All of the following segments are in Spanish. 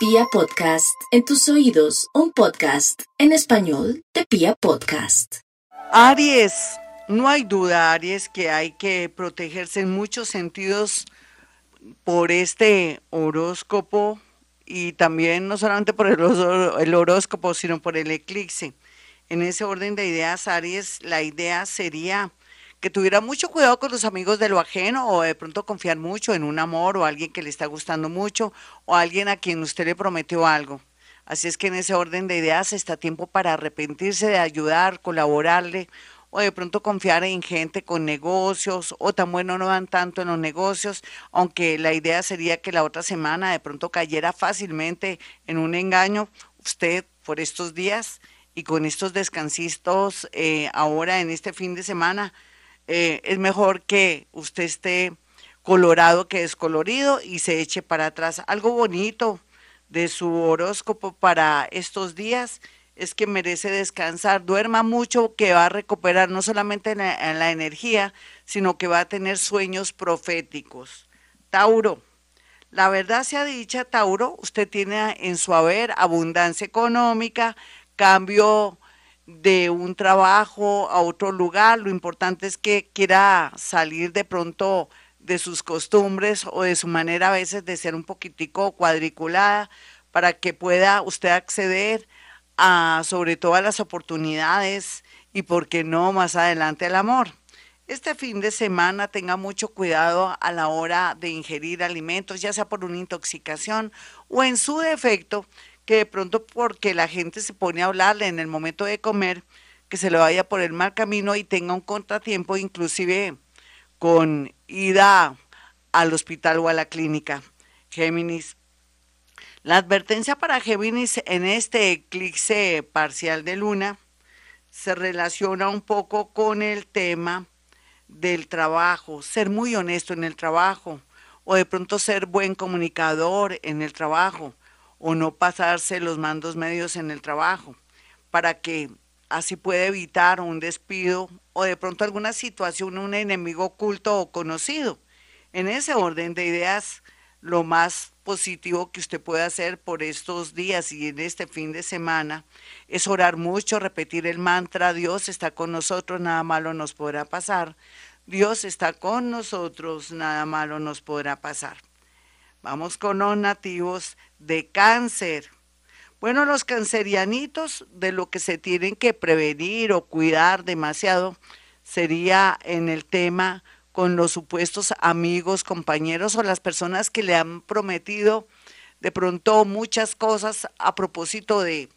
Pia Podcast, en tus oídos, un podcast en español de Pia Podcast. Aries, no hay duda, Aries, que hay que protegerse en muchos sentidos por este horóscopo y también no solamente por el, el horóscopo, sino por el eclipse. En ese orden de ideas, Aries, la idea sería que tuviera mucho cuidado con los amigos de lo ajeno o de pronto confiar mucho en un amor o alguien que le está gustando mucho o alguien a quien usted le prometió algo. Así es que en ese orden de ideas está tiempo para arrepentirse de ayudar, colaborarle o de pronto confiar en gente con negocios o tan bueno no van tanto en los negocios, aunque la idea sería que la otra semana de pronto cayera fácilmente en un engaño, usted por estos días y con estos descansitos eh, ahora en este fin de semana, eh, es mejor que usted esté colorado que descolorido y se eche para atrás. Algo bonito de su horóscopo para estos días es que merece descansar, duerma mucho, que va a recuperar no solamente la, la energía, sino que va a tener sueños proféticos. Tauro, la verdad sea dicha, Tauro, usted tiene en su haber abundancia económica, cambio de un trabajo a otro lugar, lo importante es que quiera salir de pronto de sus costumbres o de su manera a veces de ser un poquitico cuadriculada para que pueda usted acceder a sobre todas las oportunidades y por qué no más adelante al amor. Este fin de semana tenga mucho cuidado a la hora de ingerir alimentos, ya sea por una intoxicación o en su defecto que de pronto porque la gente se pone a hablarle en el momento de comer, que se le vaya por el mal camino y tenga un contratiempo, inclusive con ida al hospital o a la clínica. Géminis. La advertencia para Géminis en este eclipse parcial de luna se relaciona un poco con el tema del trabajo, ser muy honesto en el trabajo o de pronto ser buen comunicador en el trabajo o no pasarse los mandos medios en el trabajo, para que así pueda evitar un despido o de pronto alguna situación, un enemigo oculto o conocido. En ese orden de ideas, lo más positivo que usted puede hacer por estos días y en este fin de semana es orar mucho, repetir el mantra, Dios está con nosotros, nada malo nos podrá pasar. Dios está con nosotros, nada malo nos podrá pasar. Vamos con los nativos de cáncer. Bueno, los cancerianitos de lo que se tienen que prevenir o cuidar demasiado sería en el tema con los supuestos amigos, compañeros o las personas que le han prometido de pronto muchas cosas a propósito de,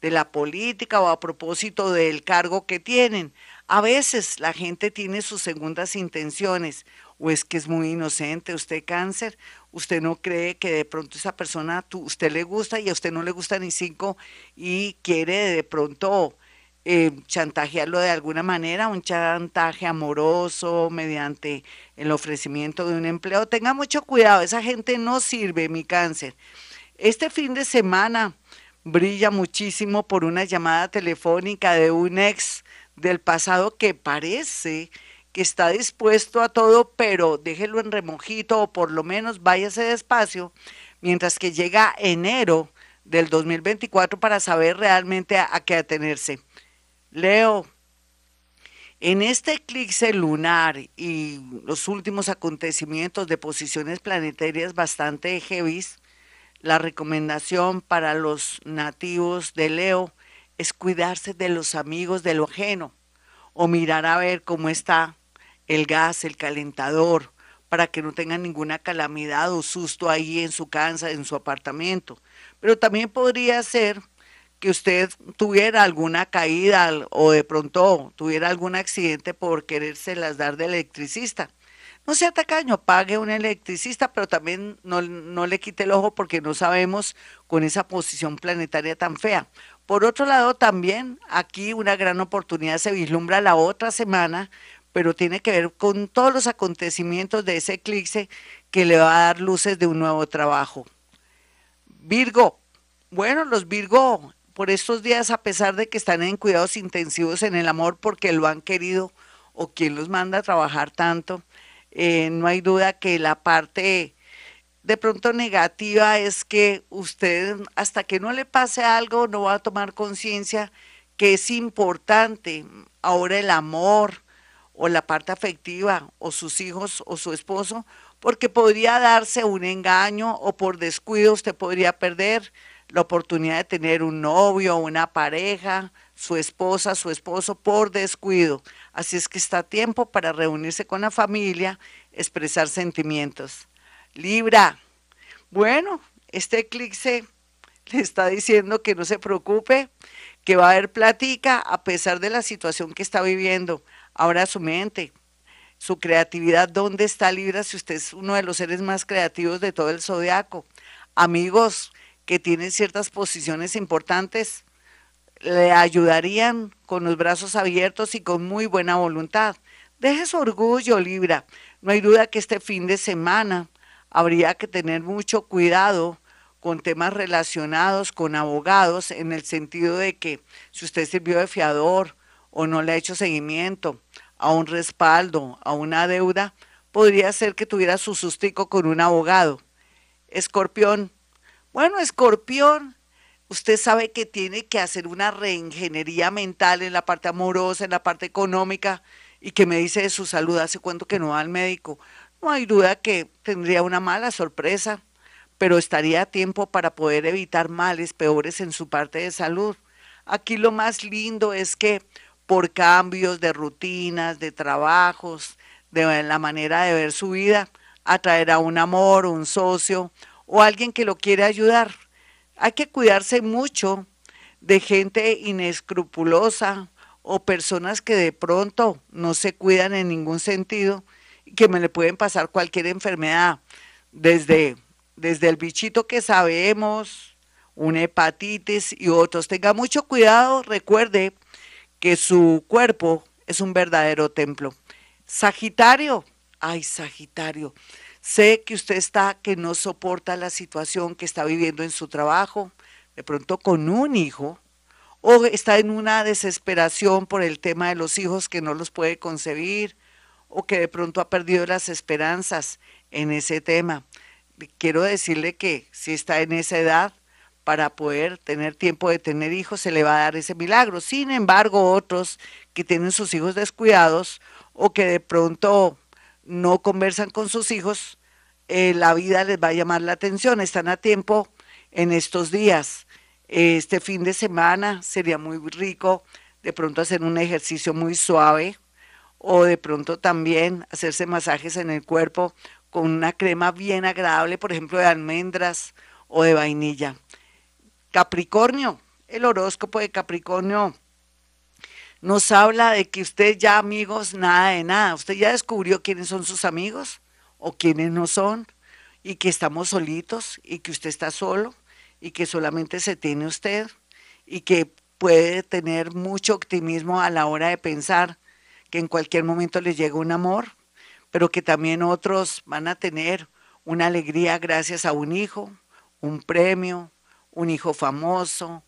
de la política o a propósito del cargo que tienen. A veces la gente tiene sus segundas intenciones o es que es muy inocente usted cáncer usted no cree que de pronto esa persona, usted le gusta y a usted no le gusta ni cinco y quiere de pronto eh, chantajearlo de alguna manera, un chantaje amoroso mediante el ofrecimiento de un empleo. Tenga mucho cuidado, esa gente no sirve, mi cáncer. Este fin de semana brilla muchísimo por una llamada telefónica de un ex del pasado que parece que está dispuesto a todo, pero déjelo en remojito o por lo menos váyase despacio, mientras que llega enero del 2024 para saber realmente a, qué atenerse. Leo, en este eclipse lunar y los últimos acontecimientos de posiciones planetarias bastante heavy, la recomendación para los nativos de Leo es cuidarse de los amigos de lo ajeno o mirar a ver cómo está el gas, el calentador, para que no tengan ninguna calamidad o susto ahí en su casa, en su apartamento. Pero también podría ser que usted tuviera alguna caída o de pronto tuviera algún accidente por querérselas dar de electricista. No sea tacaño, pague un electricista, pero también no, no le quite el ojo porque no sabemos con esa posición planetaria tan fea. Por otro lado, también aquí una gran oportunidad se vislumbra la otra semana pero tiene que ver con todos los acontecimientos de ese eclipse que le va a dar luces de un nuevo trabajo. Virgo, bueno, los Virgo por estos días, a pesar de que están en cuidados intensivos en el amor porque lo han querido o quien los manda a trabajar tanto, eh, no hay duda que la parte de pronto negativa es que usted, hasta que no le pase algo, no va a tomar conciencia que es importante ahora el amor o la parte afectiva o sus hijos o su esposo, porque podría darse un engaño o por descuido usted podría perder la oportunidad de tener un novio, una pareja, su esposa, su esposo por descuido. Así es que está tiempo para reunirse con la familia, expresar sentimientos. Libra, bueno, este eclipse le está diciendo que no se preocupe, que va a haber plática a pesar de la situación que está viviendo. Ahora su mente, su creatividad, ¿dónde está Libra si usted es uno de los seres más creativos de todo el zodiaco? Amigos que tienen ciertas posiciones importantes, le ayudarían con los brazos abiertos y con muy buena voluntad. Deje su orgullo, Libra. No hay duda que este fin de semana habría que tener mucho cuidado con temas relacionados con abogados en el sentido de que si usted sirvió de fiador o no le ha hecho seguimiento a un respaldo, a una deuda, podría ser que tuviera su sustico con un abogado. Escorpión. Bueno, escorpión, usted sabe que tiene que hacer una reingeniería mental en la parte amorosa, en la parte económica, y que me dice de su salud, hace cuánto que no va al médico. No hay duda que tendría una mala sorpresa, pero estaría a tiempo para poder evitar males peores en su parte de salud. Aquí lo más lindo es que por cambios de rutinas, de trabajos, de la manera de ver su vida, atraerá un amor, un socio o alguien que lo quiere ayudar. Hay que cuidarse mucho de gente inescrupulosa o personas que de pronto no se cuidan en ningún sentido que me le pueden pasar cualquier enfermedad, desde, desde el bichito que sabemos, una hepatitis y otros. Tenga mucho cuidado, recuerde que su cuerpo es un verdadero templo. Sagitario, ay Sagitario, sé que usted está, que no soporta la situación que está viviendo en su trabajo, de pronto con un hijo, o está en una desesperación por el tema de los hijos que no los puede concebir, o que de pronto ha perdido las esperanzas en ese tema. Quiero decirle que si está en esa edad, para poder tener tiempo de tener hijos, se le va a dar ese milagro. Sin embargo, otros que tienen sus hijos descuidados o que de pronto no conversan con sus hijos, eh, la vida les va a llamar la atención. Están a tiempo en estos días. Este fin de semana sería muy rico de pronto hacer un ejercicio muy suave, o de pronto también hacerse masajes en el cuerpo con una crema bien agradable, por ejemplo, de almendras o de vainilla. Capricornio, el horóscopo de Capricornio nos habla de que usted ya amigos, nada de nada. Usted ya descubrió quiénes son sus amigos o quiénes no son y que estamos solitos y que usted está solo y que solamente se tiene usted y que puede tener mucho optimismo a la hora de pensar que en cualquier momento les llega un amor, pero que también otros van a tener una alegría gracias a un hijo, un premio, un hijo famoso,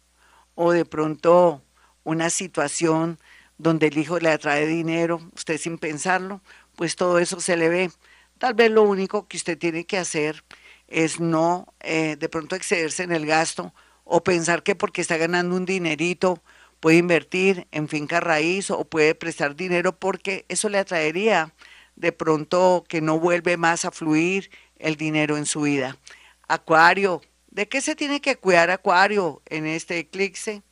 o de pronto una situación donde el hijo le atrae dinero, usted sin pensarlo, pues todo eso se le ve. Tal vez lo único que usted tiene que hacer es no eh, de pronto excederse en el gasto o pensar que porque está ganando un dinerito puede invertir en finca raíz o puede prestar dinero porque eso le atraería de pronto que no vuelve más a fluir el dinero en su vida. Acuario, ¿de qué se tiene que cuidar Acuario en este eclipse?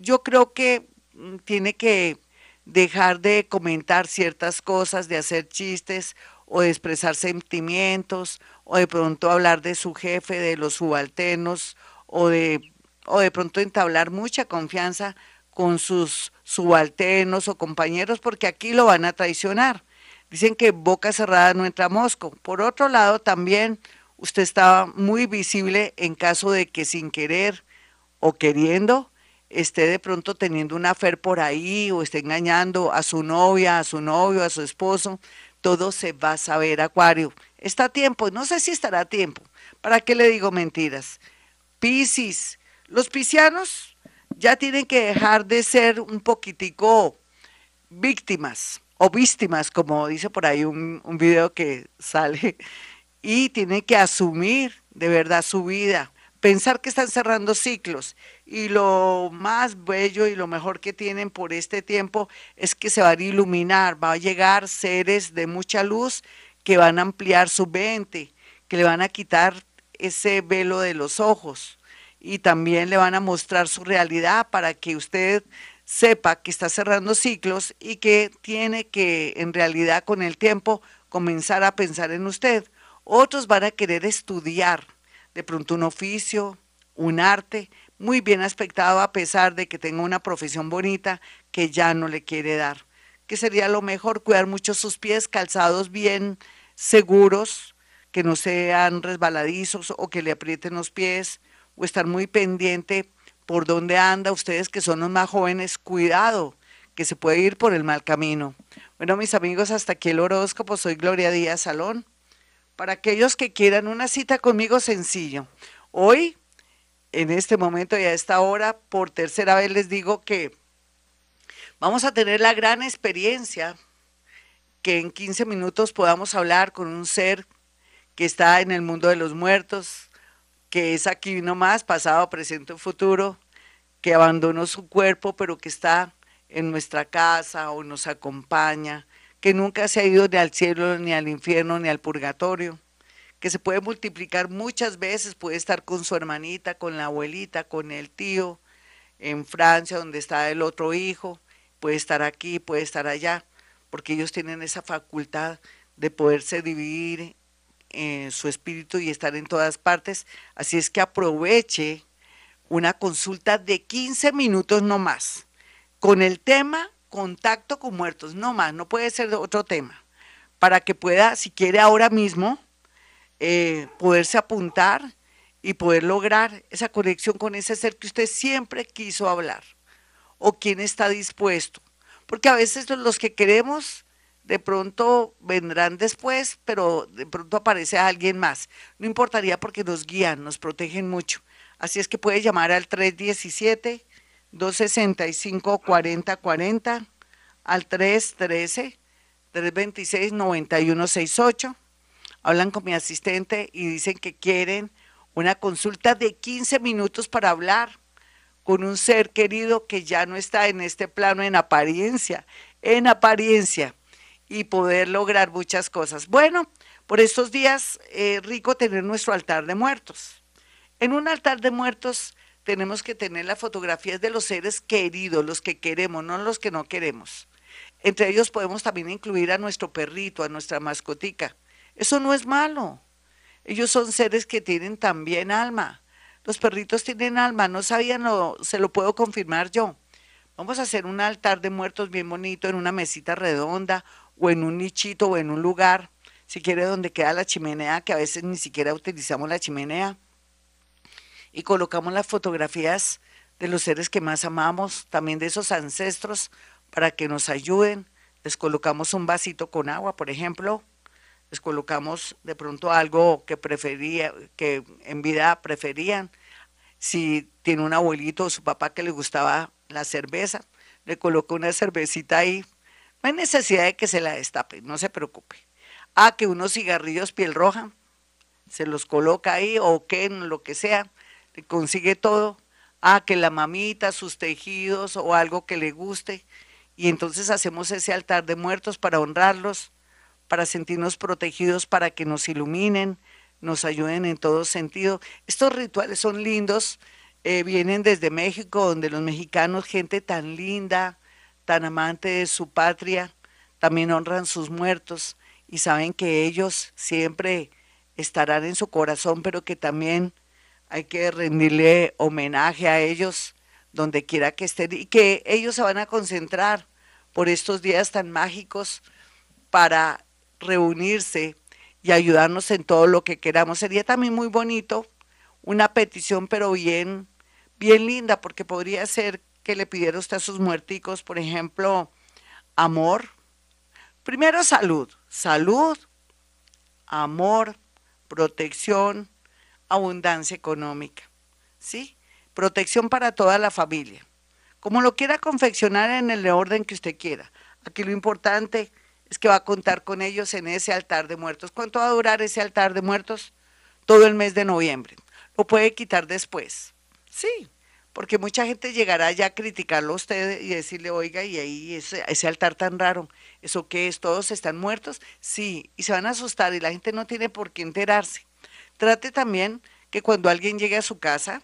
Yo creo que mm, tiene que dejar de comentar ciertas cosas, de hacer chistes o de expresar sentimientos o de pronto hablar de su jefe, de los subalternos o de o de pronto entablar mucha confianza con sus subalternos o compañeros porque aquí lo van a traicionar. Dicen que boca cerrada no entra mosco. Por otro lado, también usted estaba muy visible en caso de que sin querer o queriendo esté de pronto teniendo una fer por ahí o esté engañando a su novia, a su novio, a su esposo. Todo se va a saber, Acuario. Está a tiempo, no sé si estará a tiempo. ¿Para qué le digo mentiras? Piscis, los piscianos ya tienen que dejar de ser un poquitico víctimas o víctimas, como dice por ahí un, un video que sale y tiene que asumir de verdad su vida, pensar que están cerrando ciclos y lo más bello y lo mejor que tienen por este tiempo es que se van a iluminar, va a llegar seres de mucha luz que van a ampliar su mente, que le van a quitar ese velo de los ojos y también le van a mostrar su realidad para que usted sepa que está cerrando ciclos y que tiene que en realidad con el tiempo comenzar a pensar en usted. Otros van a querer estudiar de pronto un oficio, un arte, muy bien aspectado a pesar de que tenga una profesión bonita que ya no le quiere dar. Que sería lo mejor cuidar mucho sus pies calzados bien seguros, que no sean resbaladizos o que le aprieten los pies, o estar muy pendiente por dónde anda. Ustedes que son los más jóvenes, cuidado, que se puede ir por el mal camino. Bueno, mis amigos, hasta aquí el horóscopo. Soy Gloria Díaz Salón. Para aquellos que quieran una cita conmigo, sencillo. Hoy, en este momento y a esta hora, por tercera vez les digo que vamos a tener la gran experiencia que en 15 minutos podamos hablar con un ser que está en el mundo de los muertos, que es aquí nomás, pasado, presente futuro, que abandonó su cuerpo, pero que está en nuestra casa o nos acompaña, que nunca se ha ido ni al cielo, ni al infierno, ni al purgatorio, que se puede multiplicar muchas veces, puede estar con su hermanita, con la abuelita, con el tío, en Francia, donde está el otro hijo, puede estar aquí, puede estar allá, porque ellos tienen esa facultad de poderse dividir eh, su espíritu y estar en todas partes. Así es que aproveche una consulta de 15 minutos no más, con el tema contacto con muertos, no más, no puede ser otro tema, para que pueda, si quiere ahora mismo, eh, poderse apuntar y poder lograr esa conexión con ese ser que usted siempre quiso hablar, o quien está dispuesto. Porque a veces los que queremos de pronto vendrán después, pero de pronto aparece alguien más. No importaría porque nos guían, nos protegen mucho. Así es que puede llamar al 317-265-4040, al 313-326-9168. Hablan con mi asistente y dicen que quieren una consulta de 15 minutos para hablar con un ser querido que ya no está en este plano en apariencia, en apariencia y poder lograr muchas cosas. Bueno, por estos días eh, rico tener nuestro altar de muertos. En un altar de muertos tenemos que tener las fotografías de los seres queridos, los que queremos, no los que no queremos. Entre ellos podemos también incluir a nuestro perrito, a nuestra mascotica. Eso no es malo. Ellos son seres que tienen también alma. Los perritos tienen alma, no sabían, se lo puedo confirmar yo. Vamos a hacer un altar de muertos bien bonito en una mesita redonda o en un nichito o en un lugar, si quiere donde queda la chimenea, que a veces ni siquiera utilizamos la chimenea, y colocamos las fotografías de los seres que más amamos, también de esos ancestros, para que nos ayuden. Les colocamos un vasito con agua, por ejemplo, les colocamos de pronto algo que prefería, que en vida preferían. Si tiene un abuelito o su papá que le gustaba la cerveza, le coloca una cervecita ahí no hay necesidad de que se la destape, no se preocupe. Ah, que unos cigarrillos piel roja, se los coloca ahí o que lo que sea, consigue todo. Ah, que la mamita, sus tejidos o algo que le guste. Y entonces hacemos ese altar de muertos para honrarlos, para sentirnos protegidos, para que nos iluminen, nos ayuden en todo sentido. Estos rituales son lindos, eh, vienen desde México, donde los mexicanos, gente tan linda, tan amante de su patria, también honran sus muertos y saben que ellos siempre estarán en su corazón, pero que también hay que rendirle homenaje a ellos donde quiera que estén y que ellos se van a concentrar por estos días tan mágicos para reunirse y ayudarnos en todo lo que queramos. Sería también muy bonito una petición, pero bien, bien linda, porque podría ser que le pidiera usted a sus muerticos, por ejemplo, amor. Primero salud, salud, amor, protección, abundancia económica, ¿sí? Protección para toda la familia. Como lo quiera confeccionar en el orden que usted quiera. Aquí lo importante es que va a contar con ellos en ese altar de muertos. ¿Cuánto va a durar ese altar de muertos? Todo el mes de noviembre. Lo puede quitar después. Sí, porque mucha gente llegará ya a criticarlo a usted y decirle, oiga, y ahí ese, ese, altar tan raro, ¿eso qué es? ¿Todos están muertos? Sí, y se van a asustar y la gente no tiene por qué enterarse. Trate también que cuando alguien llegue a su casa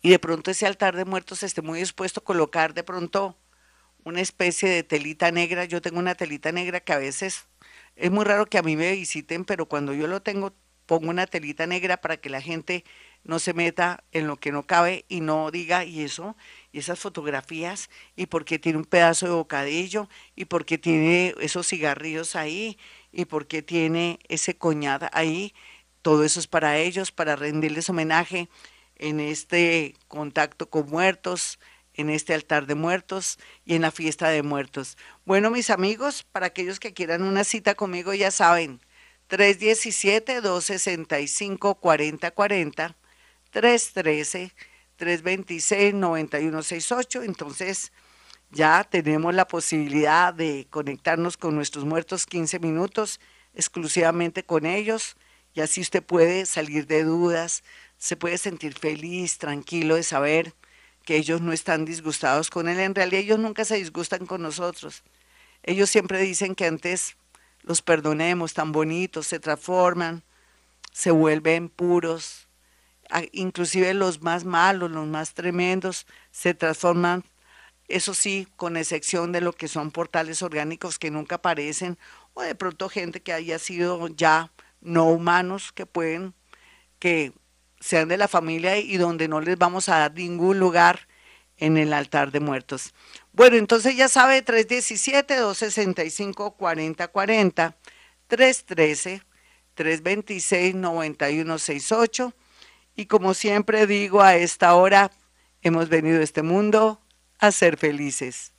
y de pronto ese altar de muertos esté muy dispuesto a colocar de pronto una especie de telita negra. Yo tengo una telita negra que a veces es muy raro que a mí me visiten, pero cuando yo lo tengo, pongo una telita negra para que la gente no se meta en lo que no cabe y no diga, y eso, y esas fotografías, y porque tiene un pedazo de bocadillo, y porque tiene esos cigarrillos ahí, y porque tiene ese coñada ahí. Todo eso es para ellos, para rendirles homenaje en este contacto con muertos, en este altar de muertos y en la fiesta de muertos. Bueno, mis amigos, para aquellos que quieran una cita conmigo, ya saben, 317-265-4040, 313-326-9168. Entonces, ya tenemos la posibilidad de conectarnos con nuestros muertos 15 minutos exclusivamente con ellos y así usted puede salir de dudas, se puede sentir feliz, tranquilo de saber que ellos no están disgustados con él. En realidad ellos nunca se disgustan con nosotros. Ellos siempre dicen que antes los perdonemos, tan bonitos, se transforman, se vuelven puros. Inclusive los más malos, los más tremendos, se transforman, eso sí, con excepción de lo que son portales orgánicos que nunca aparecen, o de pronto gente que haya sido ya no humanos, que pueden, que sean de la familia y donde no les vamos a dar ningún lugar en el altar de muertos. Bueno, entonces ya sabe, 317-265-4040, 313-326-9168. Y como siempre digo, a esta hora hemos venido a este mundo a ser felices.